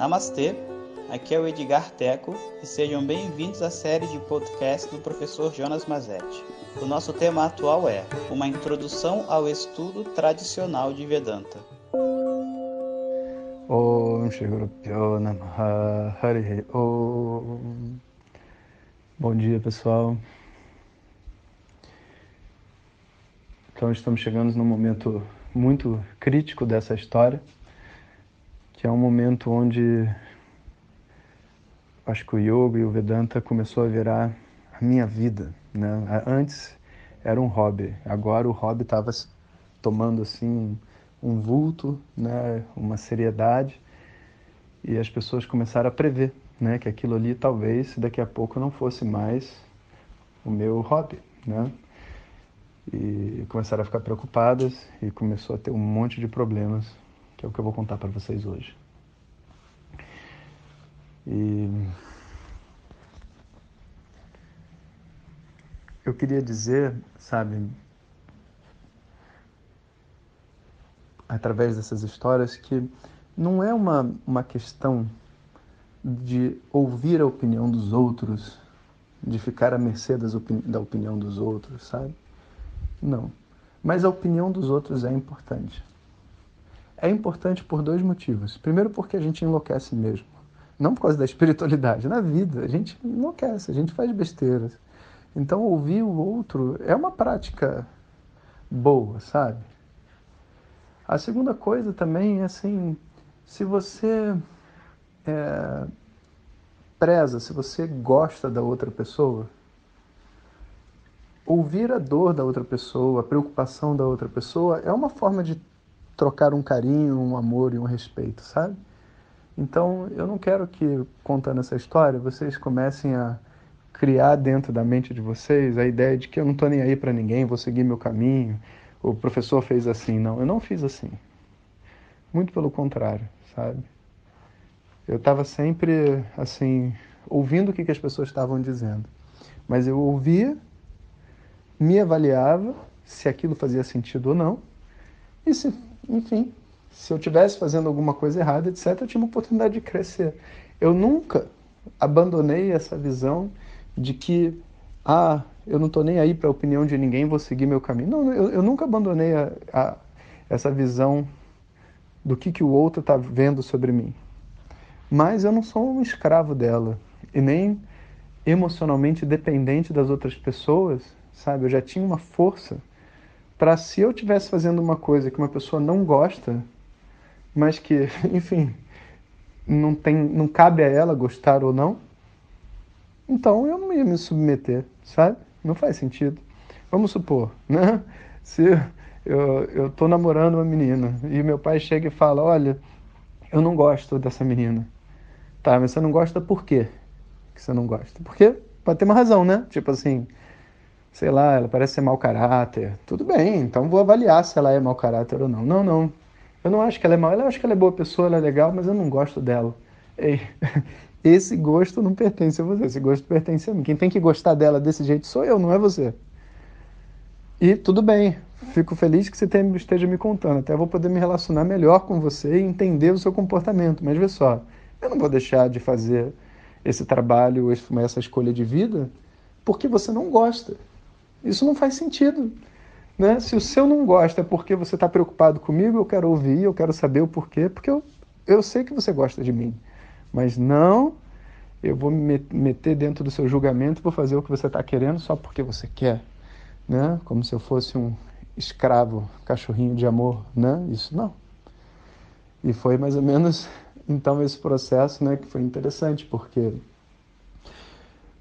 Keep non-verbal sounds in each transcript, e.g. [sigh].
Namastê, aqui é o Edgar Teco e sejam bem-vindos à série de podcast do professor Jonas Mazetti. O nosso tema atual é Uma Introdução ao Estudo Tradicional de Vedanta. Bom dia, pessoal. Então, estamos chegando num momento muito crítico dessa história, que é um momento onde acho que o yoga e o Vedanta começou a virar a minha vida, né? Antes era um hobby, agora o hobby estava tomando assim um vulto, né? Uma seriedade e as pessoas começaram a prever, né? Que aquilo ali talvez daqui a pouco não fosse mais o meu hobby, né? e começaram a ficar preocupadas e começou a ter um monte de problemas, que é o que eu vou contar para vocês hoje. E eu queria dizer, sabe, através dessas histórias, que não é uma, uma questão de ouvir a opinião dos outros, de ficar à mercê opini da opinião dos outros, sabe? Não. Mas a opinião dos outros é importante. É importante por dois motivos. Primeiro, porque a gente enlouquece mesmo. Não por causa da espiritualidade. Na vida, a gente enlouquece, a gente faz besteiras. Então, ouvir o outro é uma prática boa, sabe? A segunda coisa também é assim: se você é, preza, se você gosta da outra pessoa, ouvir a dor da outra pessoa, a preocupação da outra pessoa, é uma forma de trocar um carinho, um amor e um respeito, sabe? Então, eu não quero que, contando essa história, vocês comecem a criar dentro da mente de vocês a ideia de que eu não estou nem aí para ninguém, vou seguir meu caminho, o professor fez assim. Não, eu não fiz assim. Muito pelo contrário, sabe? Eu estava sempre, assim, ouvindo o que, que as pessoas estavam dizendo. Mas eu ouvia me avaliava se aquilo fazia sentido ou não. E se, enfim, se eu tivesse fazendo alguma coisa errada, etc., eu tinha uma oportunidade de crescer. Eu nunca abandonei essa visão de que, ah, eu não estou nem aí para a opinião de ninguém, vou seguir meu caminho. Não, eu, eu nunca abandonei a, a, essa visão do que, que o outro está vendo sobre mim. Mas eu não sou um escravo dela e nem emocionalmente dependente das outras pessoas sabe? Eu já tinha uma força para se eu tivesse fazendo uma coisa que uma pessoa não gosta, mas que, [laughs] enfim, não tem, não cabe a ela gostar ou não, então eu não ia me submeter, sabe? Não faz sentido. Vamos supor, [laughs] né? Se eu, eu tô namorando uma menina e meu pai chega e fala, olha, eu não gosto dessa menina. Tá, mas você não gosta por quê que você não gosta? Porque pode ter uma razão, né? Tipo assim, sei lá, ela parece ser mau caráter. Tudo bem, então vou avaliar se ela é mau caráter ou não. Não, não. Eu não acho que ela é mau. Eu acho que ela é boa pessoa, ela é legal, mas eu não gosto dela. Ei, [laughs] esse gosto não pertence a você, esse gosto pertence a mim. Quem tem que gostar dela desse jeito sou eu, não é você. E tudo bem, fico feliz que você esteja me contando. Até vou poder me relacionar melhor com você e entender o seu comportamento. Mas vê só, eu não vou deixar de fazer esse trabalho, essa escolha de vida, porque você não gosta. Isso não faz sentido. Né? Se o seu não gosta porque você está preocupado comigo, eu quero ouvir, eu quero saber o porquê, porque eu, eu sei que você gosta de mim. Mas não, eu vou me meter dentro do seu julgamento, vou fazer o que você está querendo só porque você quer. Né? Como se eu fosse um escravo, cachorrinho de amor. Né? Isso não. E foi mais ou menos então esse processo né, que foi interessante, porque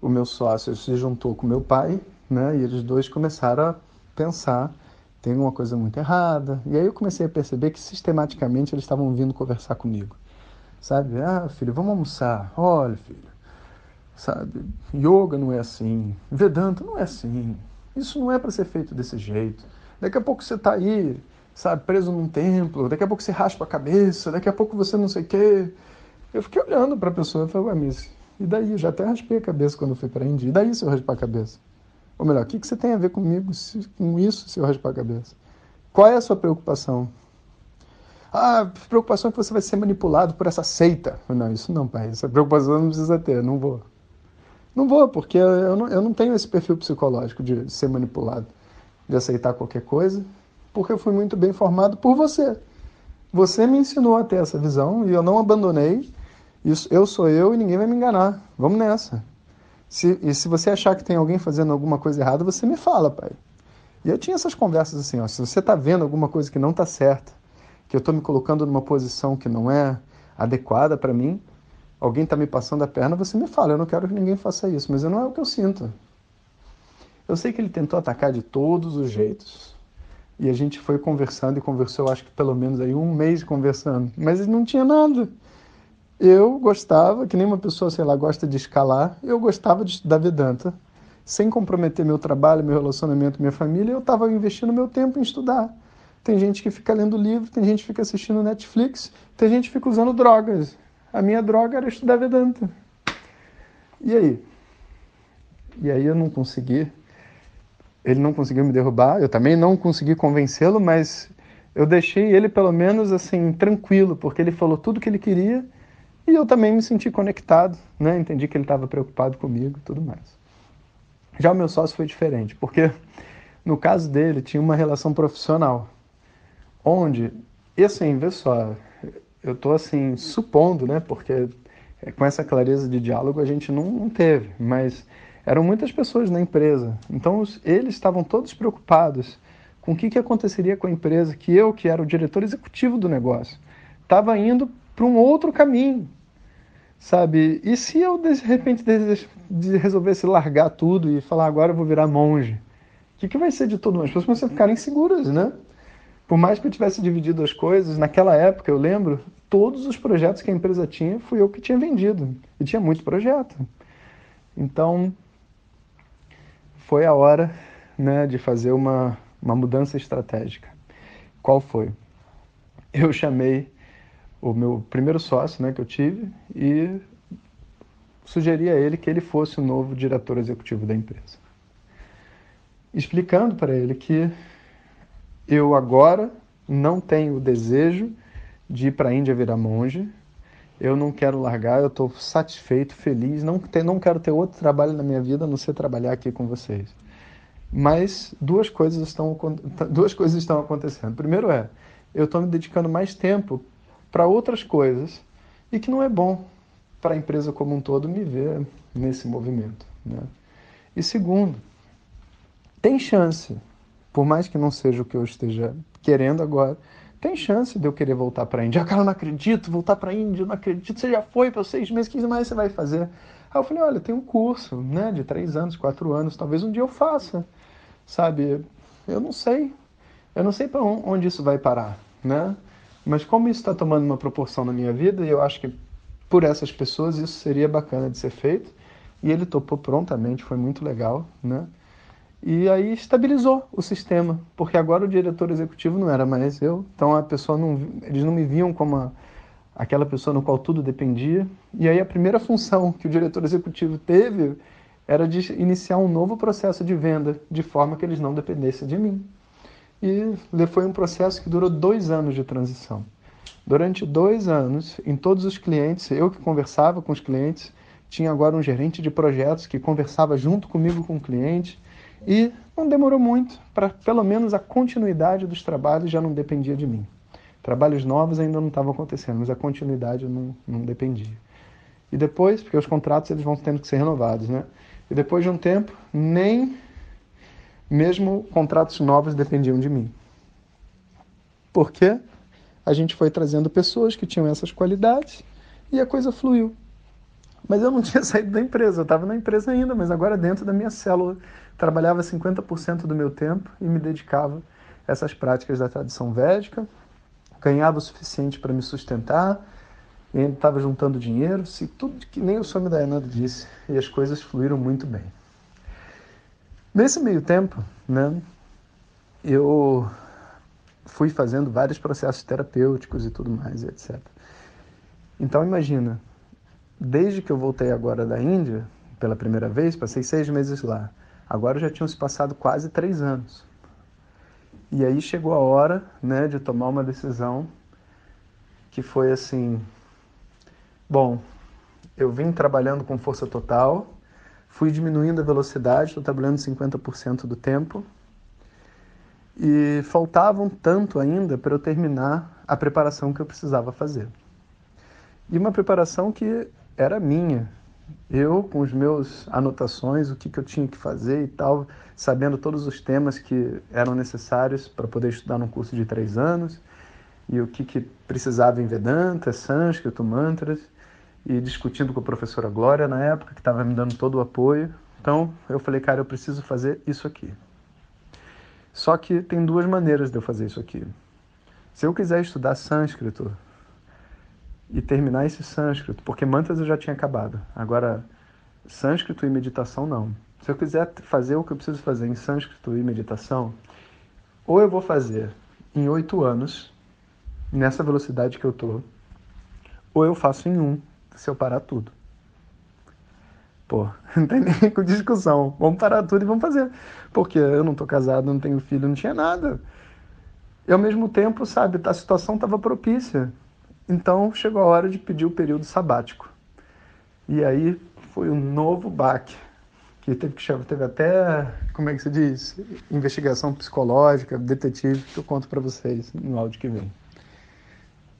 o meu sócio se juntou com meu pai né? E eles dois começaram a pensar, tem uma coisa muito errada. E aí eu comecei a perceber que sistematicamente eles estavam vindo conversar comigo. Sabe? Ah, filho, vamos almoçar. Olha, filho. Sabe? Yoga não é assim. Vedanta não é assim. Isso não é para ser feito desse jeito. Daqui a pouco você está aí, sabe, preso num templo. Daqui a pouco você raspa a cabeça. Daqui a pouco você não sei o quê. Eu fiquei olhando para a pessoa e falei, ué, mas e daí? Eu já até raspei a cabeça quando eu fui para a Índia. E daí se eu raspar a cabeça? Ou melhor, o que, você tem a ver comigo, com isso, se eu raspar a cabeça? Qual é a sua preocupação? Ah, preocupação é que você vai ser manipulado por essa seita. Não, isso não, pai. Essa preocupação não precisa ter, não vou. Não vou, porque eu não, eu não tenho esse perfil psicológico de ser manipulado, de aceitar qualquer coisa, porque eu fui muito bem formado por você. Você me ensinou a ter essa visão e eu não abandonei. Isso, eu sou eu e ninguém vai me enganar. Vamos nessa. Se, e se você achar que tem alguém fazendo alguma coisa errada, você me fala, pai. E eu tinha essas conversas assim, ó, se você está vendo alguma coisa que não está certa, que eu estou me colocando numa posição que não é adequada para mim, alguém está me passando a perna, você me fala, eu não quero que ninguém faça isso, mas não é o que eu sinto. Eu sei que ele tentou atacar de todos os jeitos. E a gente foi conversando e conversou, acho que pelo menos aí um mês conversando, mas não tinha nada. Eu gostava, que nem uma pessoa, sei lá, gosta de escalar, eu gostava de estudar Vedanta. Sem comprometer meu trabalho, meu relacionamento, minha família, eu estava investindo meu tempo em estudar. Tem gente que fica lendo livro, tem gente que fica assistindo Netflix, tem gente que fica usando drogas. A minha droga era estudar Vedanta. E aí? E aí eu não consegui. Ele não conseguiu me derrubar, eu também não consegui convencê-lo, mas eu deixei ele pelo menos assim tranquilo, porque ele falou tudo que ele queria e eu também me senti conectado, né? Entendi que ele estava preocupado comigo, tudo mais. Já o meu sócio foi diferente, porque no caso dele tinha uma relação profissional onde, e assim, vê só, eu estou assim, supondo, né, porque com essa clareza de diálogo a gente não, não teve, mas eram muitas pessoas na empresa, então eles estavam todos preocupados com o que, que aconteceria com a empresa, que eu, que era o diretor executivo do negócio, estava indo para um outro caminho, sabe? E se eu, de repente, resolvesse largar tudo e falar, agora eu vou virar monge? O que, que vai ser de todo mundo? As pessoas vão ficar inseguras, né? Por mais que eu tivesse dividido as coisas, naquela época, eu lembro, todos os projetos que a empresa tinha, fui eu que tinha vendido. E tinha muito projeto. Então, foi a hora né, de fazer uma, uma mudança estratégica. Qual foi? Eu chamei o meu primeiro sócio né, que eu tive e sugeri a ele que ele fosse o novo diretor executivo da empresa. Explicando para ele que eu agora não tenho o desejo de ir para a Índia virar monge. Eu não quero largar, eu estou satisfeito, feliz. Não, ter, não quero ter outro trabalho na minha vida a não ser trabalhar aqui com vocês. Mas duas coisas estão, duas coisas estão acontecendo. Primeiro é, eu estou me dedicando mais tempo para outras coisas e que não é bom para a empresa como um todo me ver nesse movimento. Né? E segundo, tem chance por mais que não seja o que eu esteja querendo agora, tem chance de eu querer voltar para a Índia. Ah, cara, eu não acredito, voltar para a Índia, eu não acredito. Você já foi para seis meses, que mais você vai fazer? Aí eu falei, olha, tem um curso, né, de três anos, quatro anos, talvez um dia eu faça, sabe? Eu não sei, eu não sei para onde isso vai parar, né? Mas como isso está tomando uma proporção na minha vida, e eu acho que por essas pessoas isso seria bacana de ser feito, e ele topou prontamente, foi muito legal, né? E aí estabilizou o sistema, porque agora o diretor executivo não era mais eu, então a pessoa não, eles não me viam como a, aquela pessoa no qual tudo dependia. E aí a primeira função que o diretor executivo teve era de iniciar um novo processo de venda, de forma que eles não dependessem de mim. E foi um processo que durou dois anos de transição. Durante dois anos, em todos os clientes, eu que conversava com os clientes, tinha agora um gerente de projetos que conversava junto comigo com o cliente e não demorou muito, para pelo menos a continuidade dos trabalhos já não dependia de mim. Trabalhos novos ainda não estavam acontecendo, mas a continuidade não, não dependia. E depois, porque os contratos eles vão tendo que ser renovados, né? E depois de um tempo, nem mesmo contratos novos dependiam de mim. Porque a gente foi trazendo pessoas que tinham essas qualidades e a coisa fluiu. Mas eu não [laughs] tinha saído da empresa, eu estava na empresa ainda, mas agora dentro da minha célula trabalhava 50% do meu tempo e me dedicava a essas práticas da tradição védica, ganhava o suficiente para me sustentar, e estava juntando dinheiro, se tudo que nem o Swami Dayananda disse, e as coisas fluíram muito bem. Nesse meio tempo, né, eu fui fazendo vários processos terapêuticos e tudo mais, etc. Então imagina, desde que eu voltei agora da Índia, pela primeira vez, passei seis meses lá. Agora já tinham se passado quase três anos. E aí chegou a hora né, de tomar uma decisão que foi assim: bom, eu vim trabalhando com força total, fui diminuindo a velocidade, estou trabalhando 50% do tempo, e faltavam tanto ainda para eu terminar a preparação que eu precisava fazer. E uma preparação que era minha, eu com os meus anotações, o que, que eu tinha que fazer e tal, sabendo todos os temas que eram necessários para poder estudar num curso de três anos e o que, que precisava em Vedanta, sânscrito, mantras e discutindo com a professora Glória na época, que estava me dando todo o apoio. Então eu falei, cara, eu preciso fazer isso aqui. Só que tem duas maneiras de eu fazer isso aqui. Se eu quiser estudar sânscrito e terminar esse sânscrito, porque mantras eu já tinha acabado, agora sânscrito e meditação não. Se eu quiser fazer o que eu preciso fazer em sânscrito e meditação, ou eu vou fazer em oito anos, nessa velocidade que eu tô, ou eu faço em um, se eu parar tudo. Pô, [laughs] não tem nem com [laughs] discussão. Vamos parar tudo e vamos fazer. Porque eu não tô casado, não tenho filho, não tinha nada. E ao mesmo tempo, sabe, a situação estava propícia. Então chegou a hora de pedir o período sabático. E aí foi um novo baque, que teve que chamar, teve até, como é que se diz, investigação psicológica, detetive, que eu conto para vocês no áudio que vem.